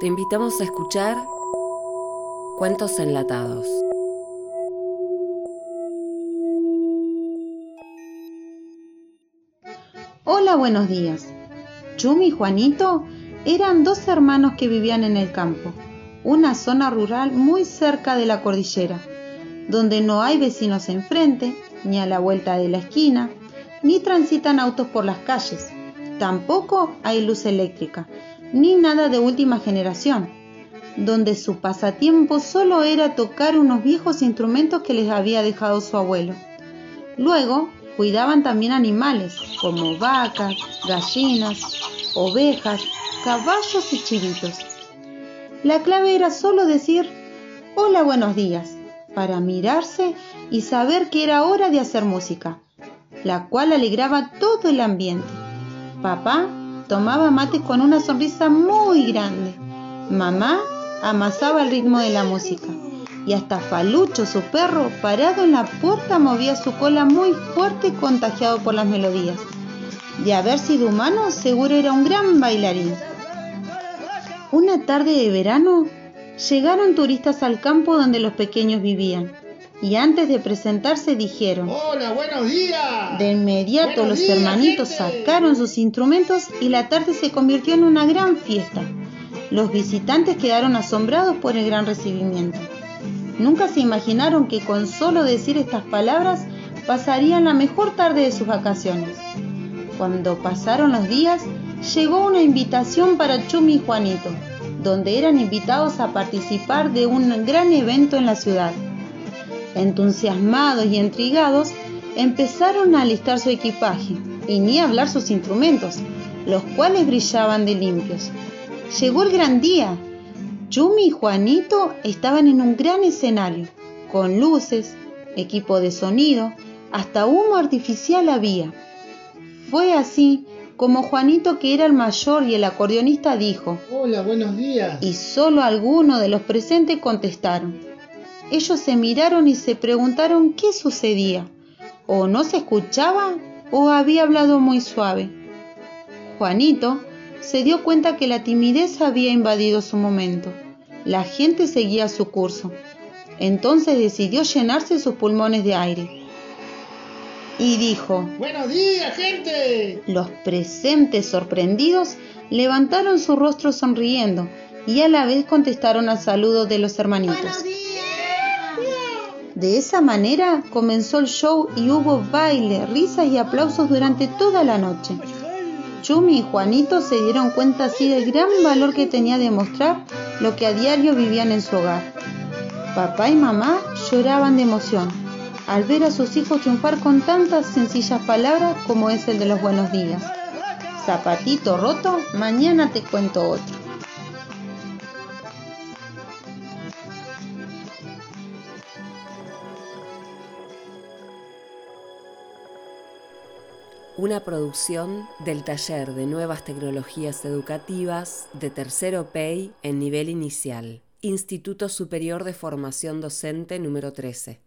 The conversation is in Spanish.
Te invitamos a escuchar Cuentos Enlatados. Hola, buenos días. Chumi y Juanito eran dos hermanos que vivían en el campo, una zona rural muy cerca de la cordillera, donde no hay vecinos enfrente, ni a la vuelta de la esquina, ni transitan autos por las calles. Tampoco hay luz eléctrica, ni nada de última generación, donde su pasatiempo solo era tocar unos viejos instrumentos que les había dejado su abuelo. Luego, cuidaban también animales, como vacas, gallinas, ovejas, caballos y chivitos. La clave era solo decir, hola, buenos días, para mirarse y saber que era hora de hacer música, la cual alegraba todo el ambiente. Papá tomaba mate con una sonrisa muy grande. Mamá amasaba el ritmo de la música. Y hasta Falucho, su perro, parado en la puerta, movía su cola muy fuerte contagiado por las melodías. De haber sido humano, seguro era un gran bailarín. Una tarde de verano, llegaron turistas al campo donde los pequeños vivían y antes de presentarse dijeron, Hola, buenos días. De inmediato los hermanitos sacaron sus instrumentos y la tarde se convirtió en una gran fiesta. Los visitantes quedaron asombrados por el gran recibimiento. Nunca se imaginaron que con solo decir estas palabras pasarían la mejor tarde de sus vacaciones. Cuando pasaron los días, llegó una invitación para Chumi y Juanito, donde eran invitados a participar de un gran evento en la ciudad. Entusiasmados y intrigados, empezaron a alistar su equipaje y ni hablar sus instrumentos, los cuales brillaban de limpios. Llegó el gran día. Chumi y Juanito estaban en un gran escenario, con luces, equipo de sonido, hasta humo artificial había. Fue así como Juanito, que era el mayor y el acordeonista, dijo, Hola, buenos días. Y solo algunos de los presentes contestaron. Ellos se miraron y se preguntaron qué sucedía. O no se escuchaba o había hablado muy suave. Juanito se dio cuenta que la timidez había invadido su momento. La gente seguía su curso. Entonces decidió llenarse sus pulmones de aire. Y dijo, Buenos días, gente. Los presentes sorprendidos levantaron su rostro sonriendo y a la vez contestaron al saludo de los hermanitos. De esa manera comenzó el show y hubo baile, risas y aplausos durante toda la noche. Chumi y Juanito se dieron cuenta así del gran valor que tenía de mostrar lo que a diario vivían en su hogar. Papá y mamá lloraban de emoción al ver a sus hijos triunfar con tantas sencillas palabras como es el de los buenos días. Zapatito roto, mañana te cuento otro. Una producción del Taller de Nuevas Tecnologías Educativas de Tercero PEI en nivel inicial, Instituto Superior de Formación Docente número 13.